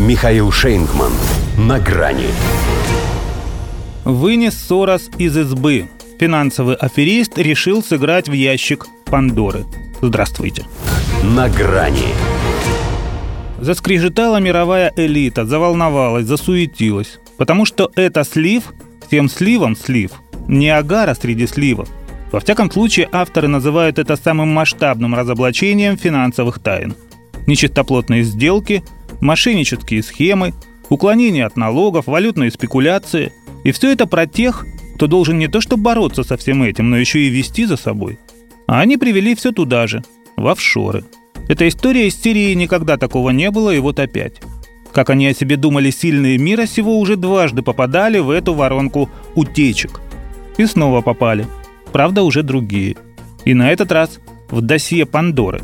Михаил Шейнгман. На грани. Вынес Сорос из избы. Финансовый аферист решил сыграть в ящик Пандоры. Здравствуйте. На грани. Заскрежетала мировая элита, заволновалась, засуетилась. Потому что это слив, всем сливом слив, не агара среди сливов. Во всяком случае, авторы называют это самым масштабным разоблачением финансовых тайн. Нечистоплотные сделки, мошеннические схемы, уклонение от налогов, валютные спекуляции. И все это про тех, кто должен не то что бороться со всем этим, но еще и вести за собой. А они привели все туда же, в офшоры – эта история из Сирии никогда такого не было, и вот опять. Как они о себе думали сильные мира сего, уже дважды попадали в эту воронку утечек. И снова попали. Правда, уже другие. И на этот раз в досье Пандоры.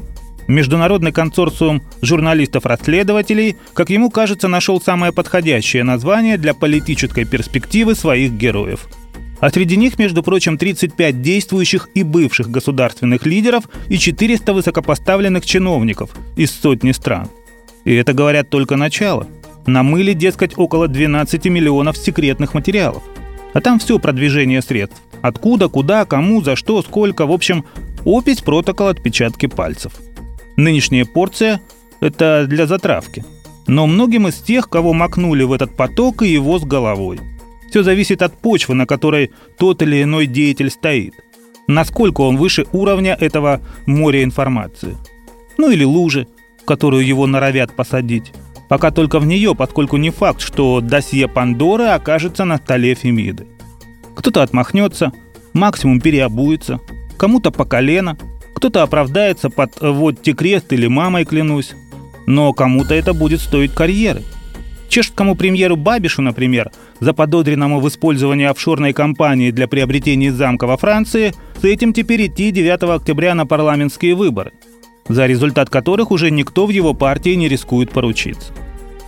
Международный консорциум журналистов-расследователей, как ему кажется, нашел самое подходящее название для политической перспективы своих героев – а среди них, между прочим, 35 действующих и бывших государственных лидеров и 400 высокопоставленных чиновников из сотни стран. И это, говорят, только начало. Намыли, дескать, около 12 миллионов секретных материалов. А там все продвижение средств. Откуда, куда, кому, за что, сколько. В общем, опись, протокол, отпечатки пальцев. Нынешняя порция – это для затравки. Но многим из тех, кого макнули в этот поток, и его с головой – все зависит от почвы, на которой тот или иной деятель стоит. Насколько он выше уровня этого моря информации. Ну или лужи, в которую его норовят посадить. Пока только в нее, поскольку не факт, что досье Пандоры окажется на столе Фемиды. Кто-то отмахнется, максимум переобуется, кому-то по колено, кто-то оправдается под «вот те крест» или «мамой клянусь». Но кому-то это будет стоить карьеры – Чешскому премьеру Бабишу, например, заподозренному в использовании офшорной компании для приобретения замка во Франции, с этим теперь идти 9 октября на парламентские выборы, за результат которых уже никто в его партии не рискует поручиться.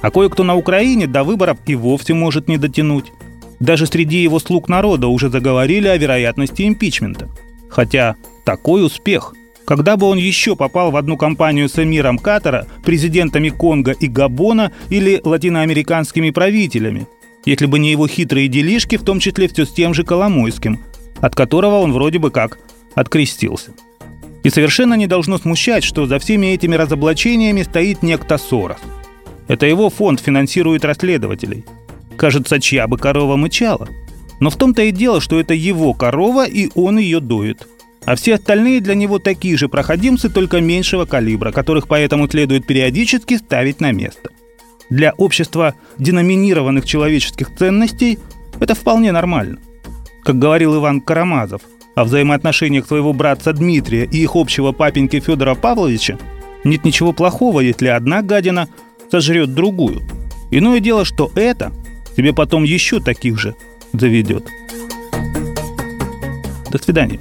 А кое-кто на Украине до выборов и вовсе может не дотянуть. Даже среди его слуг народа уже заговорили о вероятности импичмента. Хотя такой успех когда бы он еще попал в одну компанию с эмиром Катара, президентами Конго и Габона или латиноамериканскими правителями, если бы не его хитрые делишки, в том числе все с тем же Коломойским, от которого он вроде бы как открестился. И совершенно не должно смущать, что за всеми этими разоблачениями стоит некто Сорос. Это его фонд финансирует расследователей. Кажется, чья бы корова мычала. Но в том-то и дело, что это его корова, и он ее доит – а все остальные для него такие же проходимцы, только меньшего калибра, которых поэтому следует периодически ставить на место. Для общества деноминированных человеческих ценностей это вполне нормально. Как говорил Иван Карамазов о взаимоотношениях своего братца Дмитрия и их общего папеньки Федора Павловича, нет ничего плохого, если одна гадина сожрет другую. Иное дело, что это тебе потом еще таких же заведет. До свидания